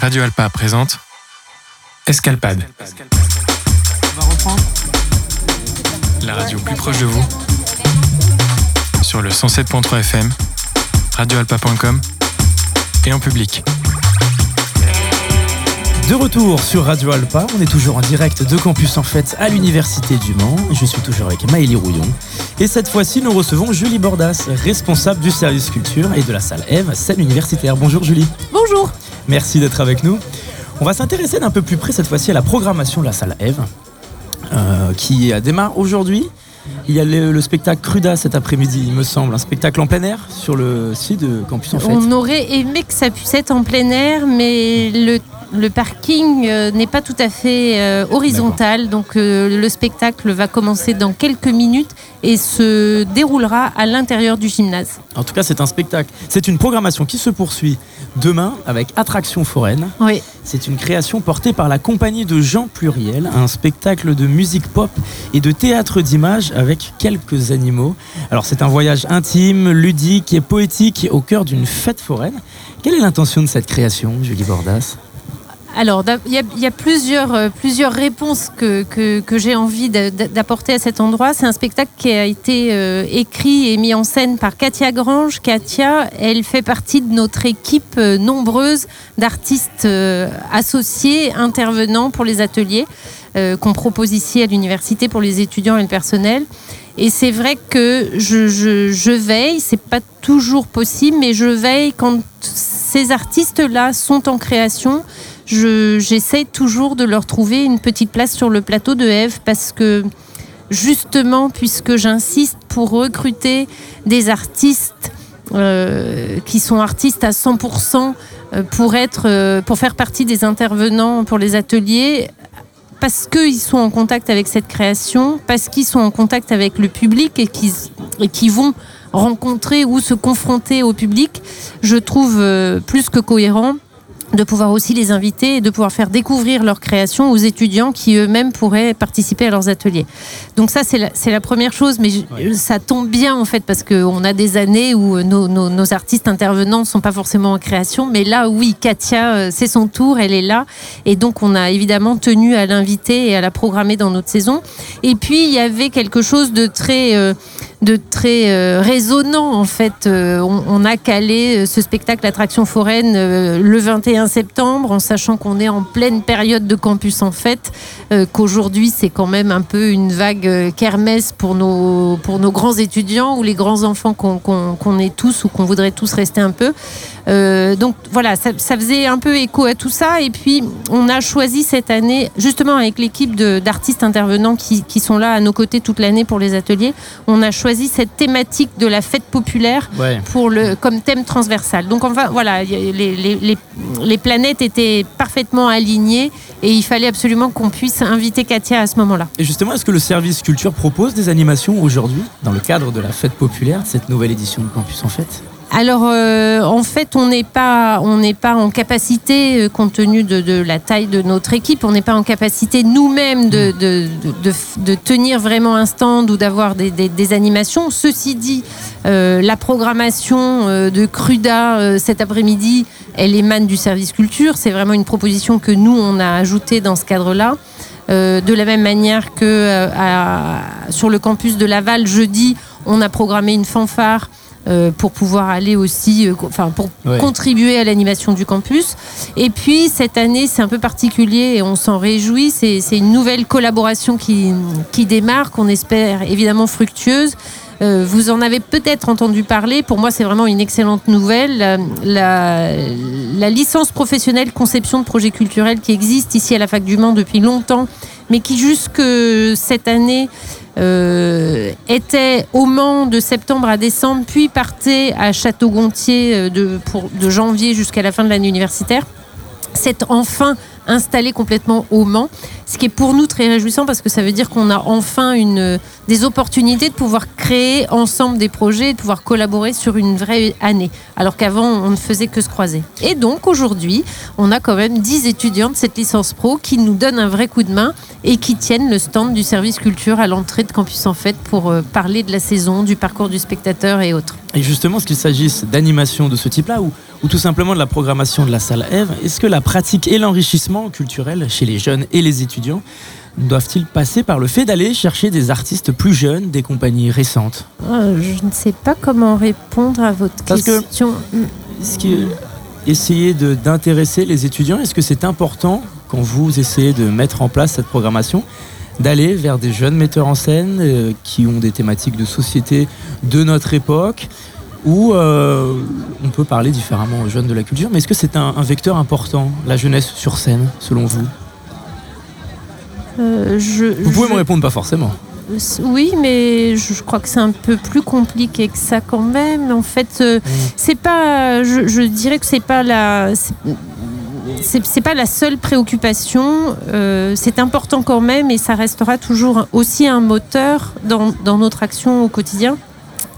Radio Alpa présente Escalpade. On va reprendre. La radio plus proche de vous. Sur le 107.3 FM, radioalpa.com et en public. De retour sur Radio Alpa, on est toujours en direct de Campus en Fête à l'Université du Mans. Je suis toujours avec Maëlie Rouillon. Et cette fois-ci, nous recevons Julie Bordas, responsable du service culture et de la salle Eve, salle universitaire. Bonjour Julie. Bonjour. Merci d'être avec nous. On va s'intéresser d'un peu plus près cette fois-ci à la programmation de la salle Eve, euh, qui démarre aujourd'hui. Il y a le, le spectacle Cruda cet après-midi, il me semble, un spectacle en plein air sur le site de Campus en Fête. On aurait aimé que ça puisse être en plein air, mais le, le parking euh, n'est pas tout à fait euh, horizontal. Donc euh, le spectacle va commencer dans quelques minutes et se déroulera à l'intérieur du gymnase. En tout cas, c'est un spectacle. C'est une programmation qui se poursuit demain avec Attraction foraine. Oui. C'est une création portée par la compagnie de Jean Pluriel, un spectacle de musique pop et de théâtre d'image avec quelques animaux. Alors c'est un voyage intime, ludique et poétique au cœur d'une fête foraine. Quelle est l'intention de cette création, Julie Bordas? Alors, il y a, plusieurs, euh, réponses que, j'ai envie d'a- d'a- d'apporter à cet endroit. C'est un spectacle qui a été euh, écrit et mis en scène par Katia Grange. Katia, elle fait partie de notre équipe euh, nombreuse d'artistes associés, intervenants pour les ateliers qu'on propose ici à l'université pour les étudiants et le personnel. Et c'est vrai que je, je, je veille, c'est pas toujours possible, mais je veille quand ces artistes-là sont en création. Je- J'essaie toujours de leur trouver une petite place sur le plateau de Eve parce que justement, puisque j'insiste pour recruter des artistes euh, qui sont artistes à 100% euh, pour être, euh, pour faire partie des intervenants pour les ateliers, parce qu'ils sont en contact avec cette création, parce qu'ils sont en contact avec le public et qu'ils vont rencontrer ou se confronter au public, je trouve plus que cohérent de pouvoir aussi les inviter et de pouvoir faire découvrir leur création aux étudiants qui eux-mêmes pourraient participer à leurs ateliers. Donc ça, c'est la, première chose, mais je- ça tombe bien en fait parce qu'on a des années où nos, nos- nos artistes intervenants ne sont pas forcément en création, mais là, oui, Katia, euh, c'est son tour, elle est là, et donc on a évidemment tenu à l'inviter et à la programmer dans notre saison. Et puis, il y avait quelque chose de très... euh, de très euh, résonnant en fait. Euh, on, on a calé euh, ce spectacle Attraction foraine euh, le 21 septembre en sachant qu'on est en pleine période de campus en fête, euh, qu'aujourd'hui c'est quand même un peu une vague euh, kermesse pour nos, pour nos grands étudiants ou les grands enfants qu'on qu'on- qu'on est tous ou qu'on voudrait tous rester un peu. Euh, donc voilà, ça, ça faisait un peu écho à tout ça. Et puis, on a choisi cette année, justement avec l'équipe d'artistes intervenants qui, qui sont là à nos côtés toute l'année pour les ateliers, on a choisi cette thématique de la fête populaire Ouais. pour le, comme thème transversal. Donc enfin voilà, les, les planètes étaient parfaitement alignées et il fallait absolument qu'on puisse inviter Katia à ce moment-là. Et justement, est-ce que le service culture propose des animations aujourd'hui dans le cadre de la fête populaire, cette nouvelle édition de Campus en Fête? Alors, euh, en fait, on n'est pas, on n'est pas en capacité, euh, compte tenu de, de la taille de notre équipe, on n'est pas en capacité nous-mêmes de, de, de, de- de tenir vraiment un stand ou d'avoir des, des- des animations. Ceci dit, euh, la programmation de Cruda cet après-midi, elle émane du service culture. C'est vraiment une proposition que nous, on a ajoutée dans ce cadre-là. De la même manière que à- sur le campus de Laval, jeudi, on a programmé une fanfare euh, pour pouvoir aller aussi, euh, enfin pour Ouais. contribuer à l'animation du campus. Et puis cette année, c'est un peu particulier et on s'en réjouit. C'est c'est une nouvelle collaboration qui, qui démarre, qu'on espère évidemment fructueuse. Euh, vous en avez peut-être entendu parler. Pour moi, c'est vraiment une excellente nouvelle. La, la- la licence professionnelle conception de projets culturels qui existe ici à la Fac du Mans depuis longtemps, mais qui jusque cette année euh, était au Mans de septembre à décembre, puis partait à Château-Gontier euh, de, pour- de janvier jusqu'à la fin de l'année universitaire. C'est enfin installé complètement au Mans, ce qui est pour nous très réjouissant parce que ça veut dire qu'on a enfin une, des opportunités de pouvoir créer ensemble des projets et de pouvoir collaborer sur une vraie année, alors qu'avant on ne faisait que se croiser. Et donc aujourd'hui, on a quand même 10 étudiants de cette licence pro qui nous donnent un vrai coup de main et qui tiennent le stand du service culture à l'entrée de Campus en Fête pour euh, parler de la saison, du parcours du spectateur et autres. Et justement, ce qu'il s'agisse d'animation de ce type-là ou, ou tout simplement de la programmation de la salle Eve, est-ce que la pratique et l'enrichissement culturel chez les jeunes et les étudiants doivent-ils passer par le fait d'aller chercher des artistes plus jeunes, des compagnies récentes? Euh, Je ne sais pas comment répondre à votre Parce question. Que, essayer d'intéresser les étudiants, est-ce que c'est important quand vous essayez de mettre en place cette programmation d'aller vers des jeunes metteurs en scène euh, qui ont des thématiques de société de notre époque ou euh, on peut parler différemment aux jeunes de la culture, mais est-ce que c'est un, un, vecteur important, la jeunesse sur scène, selon vous? Euh, je, Vous pouvez je, me répondre pas forcément. Oui, mais je, crois que c'est un peu plus compliqué que ça quand même. En fait, euh, Mmh. c'est pas. Je, je dirais que c'est pas la. C'est pas la seule préoccupation. C'est important quand même et ça restera toujours aussi un moteur dans, dans notre action au quotidien.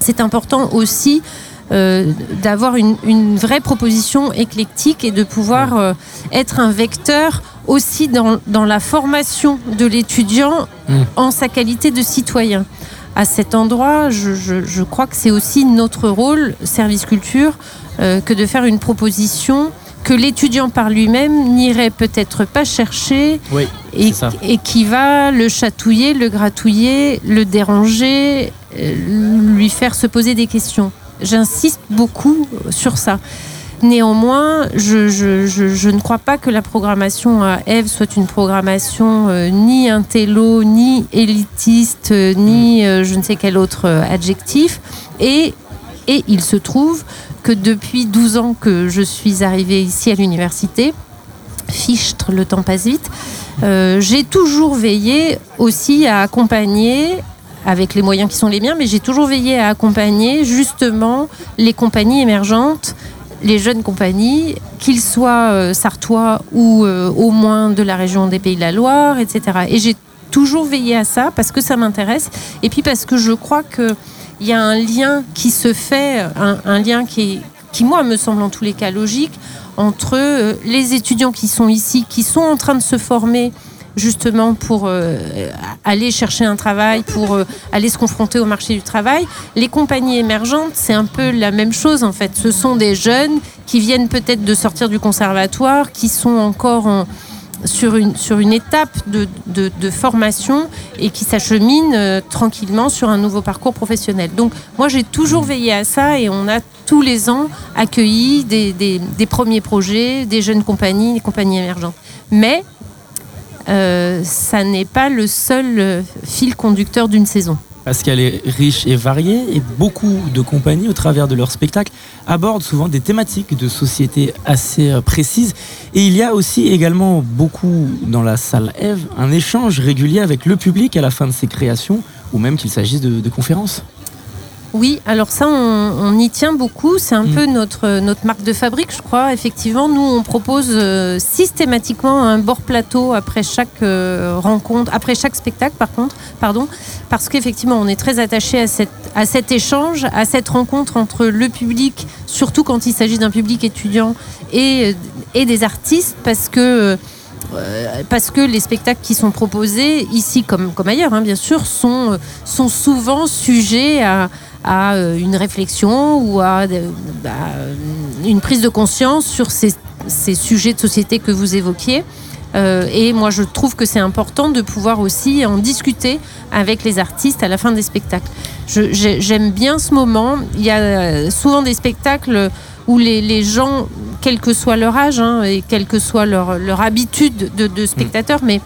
C'est important aussi euh, d'avoir une, une, vraie proposition éclectique et de pouvoir euh, être un vecteur aussi dans, dans la formation de l'étudiant mmh. en sa qualité de citoyen. À cet endroit, je, je, je crois que c'est aussi notre rôle, service culture, euh, que de faire une proposition que l'étudiant par lui-même n'irait peut-être pas chercher oui, et, et, qui va le chatouiller, le gratouiller, le déranger, euh, lui faire se poser des questions. J'insiste beaucoup sur ça. Néanmoins, je, je, je, je, ne crois pas que la programmation à Eve soit une programmation euh, ni intello, ni élitiste, euh, ni euh, je ne sais quel autre adjectif. Et, et il se trouve que depuis 12 ans que je suis arrivée ici à l'université, fichtre, le temps passe vite, euh, j'ai toujours veillé aussi à accompagner avec les moyens qui sont les miens, mais j'ai toujours veillé à accompagner justement les compagnies émergentes, les jeunes compagnies, qu'ils soient euh, sartois ou euh, au moins de la région des Pays de la Loire, etc. Et j'ai toujours veillé à ça parce que ça m'intéresse et puis parce que je crois que il y a un lien qui se fait, un, lien qui, est, qui, moi, me semble en tous les cas logique, entre euh, les étudiants qui sont ici, qui sont en train de se former justement pour euh, aller chercher un travail, pour euh, aller se confronter au marché du travail. Les compagnies émergentes, c'est un peu la même chose en fait. Ce sont des jeunes qui viennent peut-être de sortir du conservatoire, qui sont encore en, sur, une, sur une étape de, de, formation et qui s'acheminent euh, tranquillement sur un nouveau parcours professionnel. Donc moi j'ai toujours veillé à ça et on a tous les ans accueilli des, des, des premiers projets, des jeunes compagnies, des compagnies émergentes. Mais euh, ça n'est pas le seul euh, fil conducteur d'une saison. Parce qu'elle est riche et variée et beaucoup de compagnies, au travers de leurs spectacles, abordent souvent des thématiques de société assez euh, précises. Et il y a aussi également beaucoup dans la salle Eve un échange régulier avec le public à la fin de ces créations, ou même qu'il s'agisse de conférences. Oui, alors ça, on, on y tient beaucoup. C'est un mmh. peu notre, notre marque de fabrique, je crois. Effectivement, nous, on propose euh, systématiquement un bord plateau après chaque euh, rencontre, après chaque spectacle, par contre, pardon, parce qu'effectivement, on est très attaché à, cette, à cet échange, à cette rencontre entre le public, surtout quand il s'agit d'un public étudiant et, et des artistes, parce que euh, parce que les spectacles qui sont proposés ici comme, comme ailleurs, hein, bien sûr, sont, sont souvent sujets à, à une réflexion ou à, à, une prise de conscience sur ces, ces sujets de société que vous évoquiez. Euh, et moi, je trouve que c'est important de pouvoir aussi en discuter avec les artistes à la fin des spectacles. J'aime bien ce moment. Il y a souvent des spectacles où les, les gens, quel que soit leur âge hein, et quelle que soit leur, leur habitude de, de spectateur, mmh. mais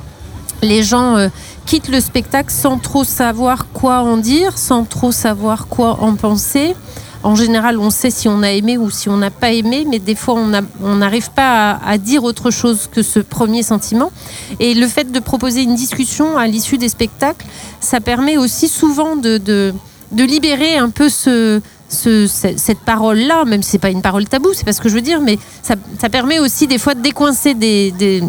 les gens euh, quittent le spectacle sans trop savoir quoi en dire, sans trop savoir quoi en penser. En général, on sait si on a aimé ou si on n'a pas aimé, mais des fois, on n'arrive pas à, dire autre chose que ce premier sentiment. Et le fait de proposer une discussion à l'issue des spectacles, ça permet aussi souvent de, libérer un peu ce, cette parole-là, même si c'est pas une parole tabou, c'est pas ce que je veux dire, mais ça, permet aussi des fois de décoincer des,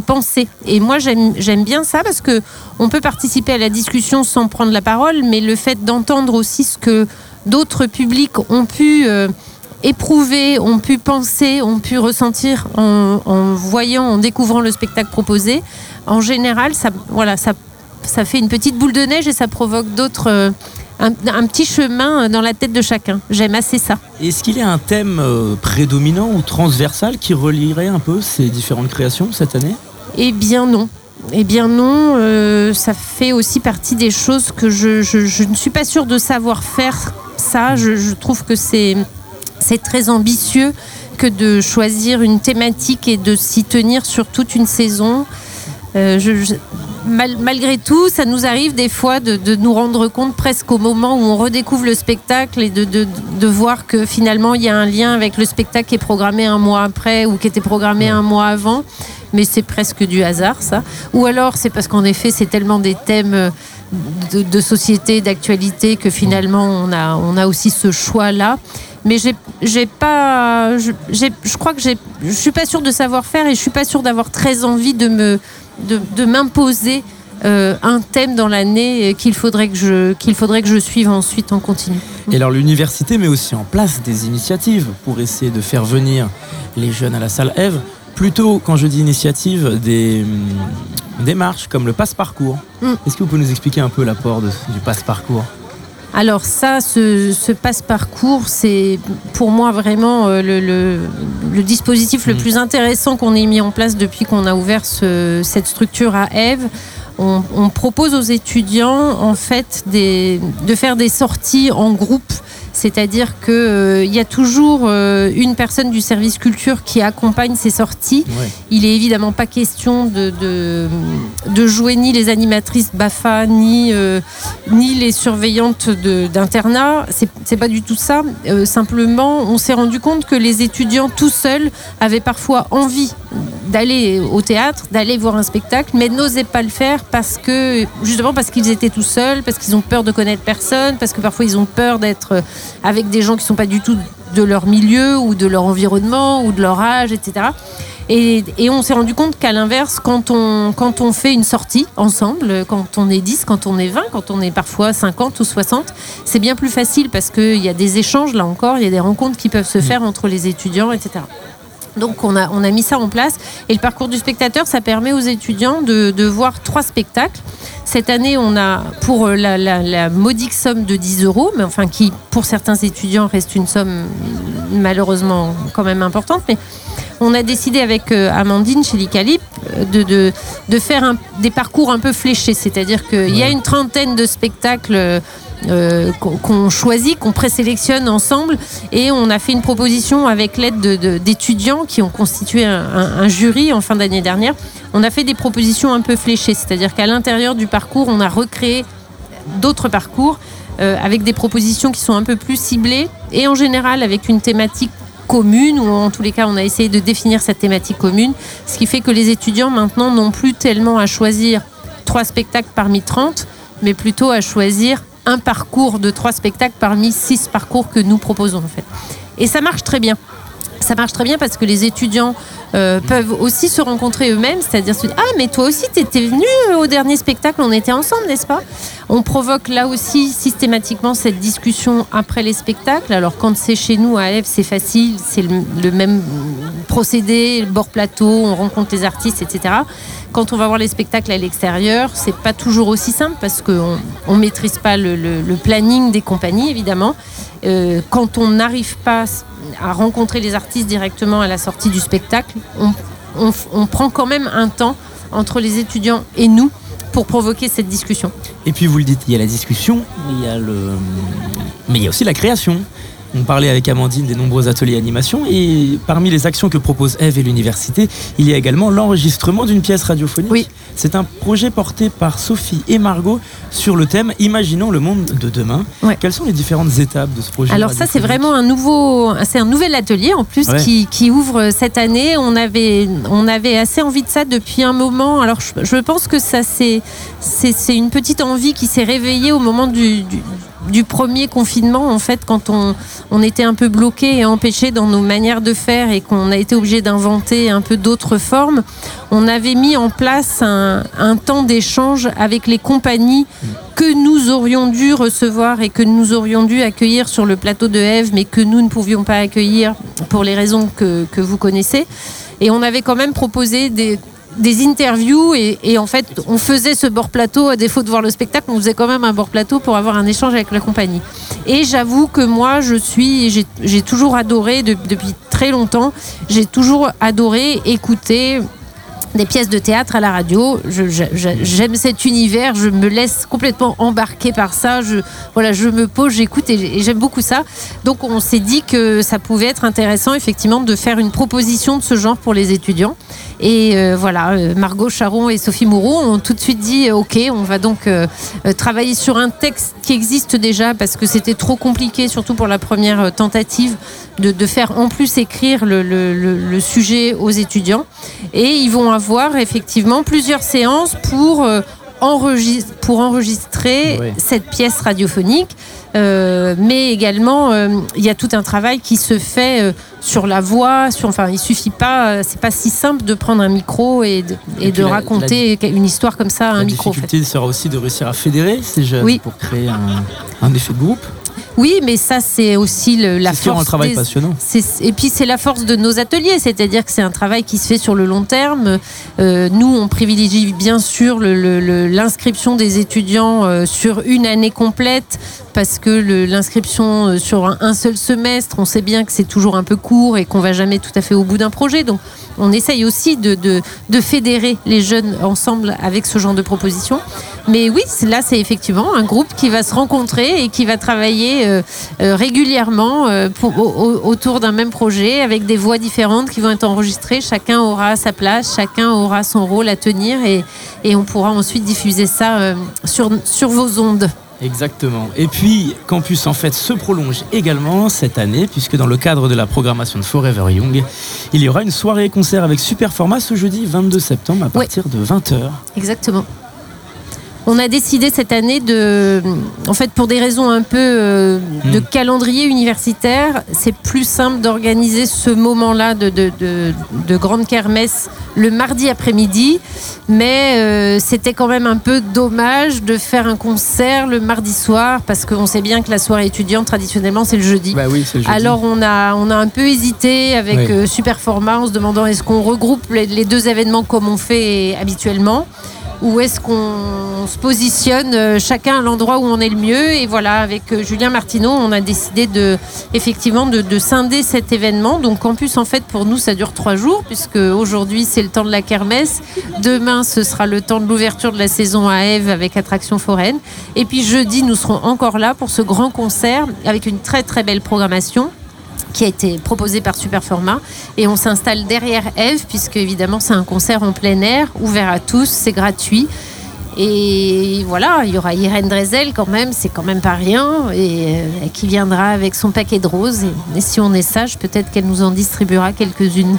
pensées. Et moi, j'aime bien ça parce que on peut participer à la discussion sans prendre la parole, mais le fait d'entendre aussi ce que d'autres publics ont pu euh, éprouver, ont pu penser, ont pu ressentir en, voyant, en découvrant le spectacle proposé, en général, ça, voilà, ça, ça fait une petite boule de neige et ça provoque d'autres. Euh, un, petit chemin dans la tête de chacun. J'aime assez ça. Est-ce qu'il y a un thème euh, prédominant ou transversal qui relierait un peu ces différentes créations cette année? Eh bien non. Eh bien non, euh, ça fait aussi partie des choses que je, je, ne suis pas sûre de savoir faire ça. Je, je trouve que c'est c'est très ambitieux que de choisir une thématique et de s'y tenir sur toute une saison. Euh, malgré tout, ça nous arrive des fois de, nous rendre compte presque au moment où on redécouvre le spectacle et de, voir que finalement il y a un lien avec le spectacle qui est programmé un mois après ou qui était programmé un mois avant. Mais c'est presque du hasard, ça. Ou alors c'est parce qu'en effet, c'est tellement des thèmes euh, de, société, d'actualité que finalement on a, on a aussi ce choix-là mais j'ai pas je, je crois que je suis pas sûre de savoir faire et je suis pas sûre d'avoir très envie de me de, m'imposer euh, un thème dans l'année qu'il faudrait que je qu'il faudrait que je suive ensuite en continu. Et alors l'université met aussi en place des initiatives pour essayer de faire venir les jeunes à la salle Eve. Plutôt, quand je dis initiative, des hum, démarches comme le passe-parcours. Mm. Est-ce que vous pouvez nous expliquer un peu l'apport du passe-parcours? Alors ça, ce, passe-parcours, c'est pour moi vraiment euh, le, dispositif le mm. plus intéressant qu'on ait mis en place depuis qu'on a ouvert cette structure à Eve. On, on, propose aux étudiants en fait de faire des sorties en groupe c'est-à-dire qu'il euh, y a toujours euh, une personne du service culture qui accompagne ces sorties. Il est évidemment pas question de, de, jouer ni les animatrices BAFA, ni, euh, ni les surveillantes d'internat. C'est pas du tout ça. simplement, on s'est rendu compte que les étudiants tout seuls avaient parfois envie d'aller au théâtre, d'aller voir un spectacle, mais n'osaient pas le faire parce que justement parce qu'ils étaient tout seuls, parce qu'ils ont peur de connaître personne, parce que parfois ils ont peur d'être avec des gens qui ne sont pas du tout de leur milieu ou de leur environnement ou de leur âge, etc. Et, on s'est rendu compte qu'à l'inverse, quand on, quand on fait une sortie ensemble, quand on est 10, quand on est 20, quand on est parfois 50 ou 60, c'est bien plus facile parce qu'il y a des échanges, là encore, il y a des rencontres qui peuvent se faire entre les étudiants, etc. Donc on a, on a mis ça en place. Et le parcours du spectateur, ça permet aux étudiants de, de voir trois spectacles. Cette année, on a pour la, la, modique somme de 10 euros, mais enfin qui pour certains étudiants reste une somme malheureusement quand même importante. Mais on a décidé avec euh, Amandine chez l'ICALIP euh, de, de, de, faire un, des parcours un peu fléchés. C'est-à-dire qu'il y a une trentaine de spectacles euh, qu'on choisit, qu'on présélectionne ensemble. Et on a fait une proposition avec l'aide d'étudiants qui ont constitué un, jury en fin d'année dernière. On a fait des propositions un peu fléchées, c'est-à-dire qu'à l'intérieur du parcours, on a recréé d'autres parcours euh, avec des propositions qui sont un peu plus ciblées et en général avec une thématique commune, ou en tous les cas on a essayé de définir cette thématique commune, ce qui fait que les étudiants maintenant n'ont plus tellement à choisir trois spectacles parmi 30, mais plutôt à choisir un parcours de trois spectacles parmi six parcours que nous proposons en fait. Et ça marche très bien. Ça marche très bien parce que les étudiants euh, peuvent aussi se rencontrer eux-mêmes, c'est-à-dire se dire Ah, mais toi aussi, tu étais venu au dernier spectacle, on était ensemble, n'est-ce pas? On provoque là aussi systématiquement cette discussion après les spectacles. Alors, quand c'est chez nous à Eve, c'est facile, c'est le, même procédé, le bord plateau, on rencontre les artistes, etc. Quand on va voir les spectacles à l'extérieur, c'est pas toujours aussi simple parce qu'on ne maîtrise pas le, planning des compagnies, évidemment. Euh, quand on n'arrive pas à rencontrer les artistes directement à la sortie du spectacle, on, prend quand même un temps entre les étudiants et nous pour provoquer cette discussion. Et puis vous le dites, il y a la discussion, il y a le... mais il y a aussi la création. On parlait avec Amandine des nombreux ateliers animation et parmi les actions que propose Eve et l'université, il y a également l'enregistrement d'une pièce radiophonique. Oui. C'est un projet porté par Sophie et Margot sur le thème Imaginons le monde de demain. Quelles sont les différentes étapes de ce projet Alors ça c'est vraiment un nouveau, c'est un nouvel atelier en plus qui, ouvre cette année. On avait, on avait assez envie de ça depuis un moment. Alors je, pense que ça c'est, c'est, une petite envie qui s'est réveillée au moment du du premier confinement, en fait, quand on, était un peu bloqué et empêché dans nos manières de faire et qu'on a été obligé d'inventer un peu d'autres formes, on avait mis en place un, temps d'échange avec les compagnies que nous aurions dû recevoir et que nous aurions dû accueillir sur le plateau de Eve, mais que nous ne pouvions pas accueillir pour les raisons que, que vous connaissez. Et on avait quand même proposé des, des interviews et, en fait on faisait ce bord plateau à défaut de voir le spectacle on faisait quand même un bord plateau pour avoir un échange avec la compagnie et j'avoue que moi je suis j'ai toujours adoré de, depuis très longtemps j'ai toujours adoré écouter des pièces de théâtre à la radio. J'aime cet univers, je me laisse complètement embarquer par ça. Voilà, je me pose, j'écoute et j'aime beaucoup ça. Donc on s'est dit que ça pouvait être intéressant effectivement de faire une proposition de ce genre pour les étudiants. Et euh, voilà, euh, Margot Charon et Sophie Moreau ont tout de suite dit euh, OK, on va donc travailler sur un texte qui existe déjà parce que c'était trop compliqué, surtout pour la première tentative, de, faire en plus écrire le, sujet aux étudiants. Et ils vont avoir effectivement plusieurs séances pour, enregistre, pour enregistrer oui. cette pièce radiophonique. Euh, mais également, euh, il y a tout un travail qui se fait euh, sur la voix. Sur, enfin, il suffit pas, c'est pas si simple de prendre un micro et de, et et de la, raconter la, une histoire comme ça à un micro. La difficulté en fait. sera aussi de réussir à fédérer ces jeunes oui. pour créer un, un effet de groupe. Oui, mais ça, c'est aussi le, la force. un travail des... passionnant. Et puis, c'est la force de nos ateliers, c'est-à-dire que c'est un travail qui se fait sur le long terme. Euh, nous, on privilégie bien sûr l'inscription des étudiants euh, sur une année complète parce que l'inscription euh, sur un, un, seul semestre, on sait bien que c'est toujours un peu court et qu'on va jamais tout à fait au bout d'un projet. Donc, on essaye aussi de, de, de, fédérer les jeunes ensemble avec ce genre de propositions. Mais oui, là, c'est effectivement un groupe qui va se rencontrer et qui va travailler euh, euh, régulièrement euh, pour, au, autour d'un même projet avec des voix différentes qui vont être enregistrées. Chacun aura sa place, chacun aura son rôle à tenir et, et on pourra ensuite diffuser ça sur, sur vos ondes. Exactement. Et puis, Campus en fait se prolonge également cette année, puisque dans le cadre de la programmation de Forever Young, il y aura une soirée concert avec super format ce jeudi 22 septembre à partir oui. de 20h. Exactement on a décidé cette année de, en fait, pour des raisons un peu euh, de mmh. calendrier universitaire, c'est plus simple d'organiser ce moment-là de, de, de, de, grande kermesse le mardi après-midi, mais euh, c'était quand même un peu dommage de faire un concert le mardi soir parce qu'on sait bien que la soirée étudiante traditionnellement c'est le jeudi. Bah oui, le jeudi. Alors on a, on a un peu hésité avec oui. euh, Superformat en se demandant est-ce qu'on regroupe les, les deux événements comme on fait habituellement où est-ce qu'on se positionne euh, chacun à l'endroit où on est le mieux. Et voilà avec euh, Julien Martineau on a décidé de effectivement de, de, scinder cet événement. Donc campus en fait pour nous ça dure trois jours puisque aujourd'hui c'est le temps de la kermesse. Demain ce sera le temps de l'ouverture de la saison à Eve avec attraction foraine. Et puis jeudi nous serons encore là pour ce grand concert avec une très très belle programmation qui a été proposé par Superformat et on s'installe derrière Eve puisque évidemment c'est un concert en plein air ouvert à tous, c'est gratuit. Et voilà, il y aura Irène Drezel quand même, c'est quand même pas rien, et euh, qui viendra avec son paquet de roses. Et, et si on est sage, peut-être qu'elle nous en distribuera quelques-unes.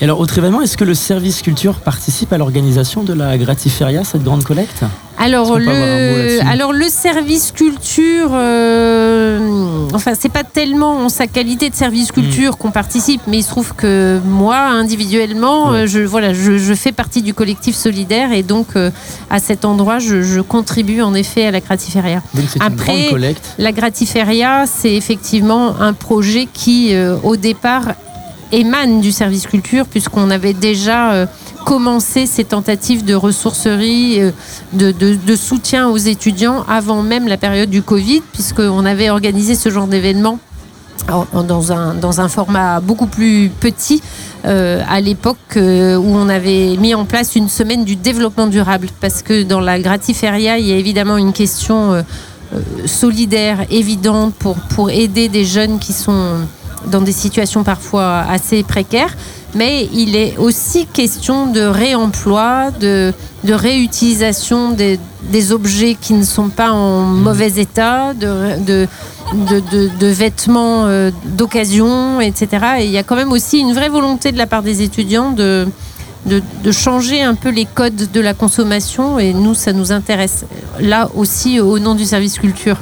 Et alors, autre événement, est-ce que le service culture participe à l'organisation de la Gratiferia, cette grande collecte? Alors le, alors le service culture, euh, enfin c'est pas tellement en sa qualité de service culture mmh. qu'on participe, mais il se trouve que moi individuellement, mmh. je voilà, je, je, fais partie du collectif solidaire et donc euh, à cet endroit, je, je, contribue en effet à la Gratiferia. Après, la Gratiferia, c'est effectivement un projet qui euh, au départ émane du service culture puisqu'on avait déjà euh, commencé ces tentatives de ressourcerie, euh, de, soutien aux étudiants avant même la période du Covid puisqu'on avait organisé ce genre d'événement dans un, format beaucoup plus petit euh, à l'époque où on avait mis en place une semaine du développement durable. Parce que dans la gratiferia il y a évidemment une question solidaire évidente pour, pour aider des jeunes qui sont dans des situations parfois assez précaires, mais il est aussi question de réemploi, de, de réutilisation des, des, objets qui ne sont pas en mauvais état, de, de, de, de vêtements euh, d'occasion, etc. Et il y a quand même aussi une vraie volonté de la part des étudiants de, de, de, changer un peu les codes de la consommation et nous, ça nous intéresse. Là aussi, au nom du service culture.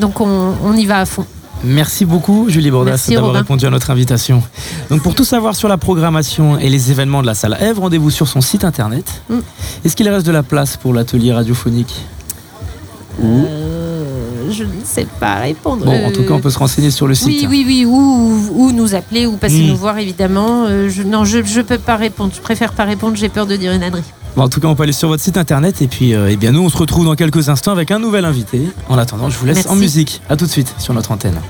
Donc on, on y va à fond. Merci beaucoup Julie Bordas d'avoir répondu à notre invitation. Donc pour tout savoir sur la programmation et les événements de la salle Ève, rendez-vous sur son site internet. Mm. Est-ce qu'il reste de la place pour l'atelier radiophonique Euh, je ne sais pas répondre. Bon, en tout cas, on peut se renseigner sur le site. Oui, oui, oui, ou, ou nous appeler ou passer Mm. nous voir évidemment. Euh, je, non, je ne peux pas répondre. Je préfère pas répondre. J'ai peur de dire une ânerie. Bon, en tout cas, on peut aller sur votre site internet et puis, euh, eh bien, nous, on se retrouve dans quelques instants avec un nouvel invité. En attendant, je vous laisse Merci. en musique. À tout de suite sur notre antenne.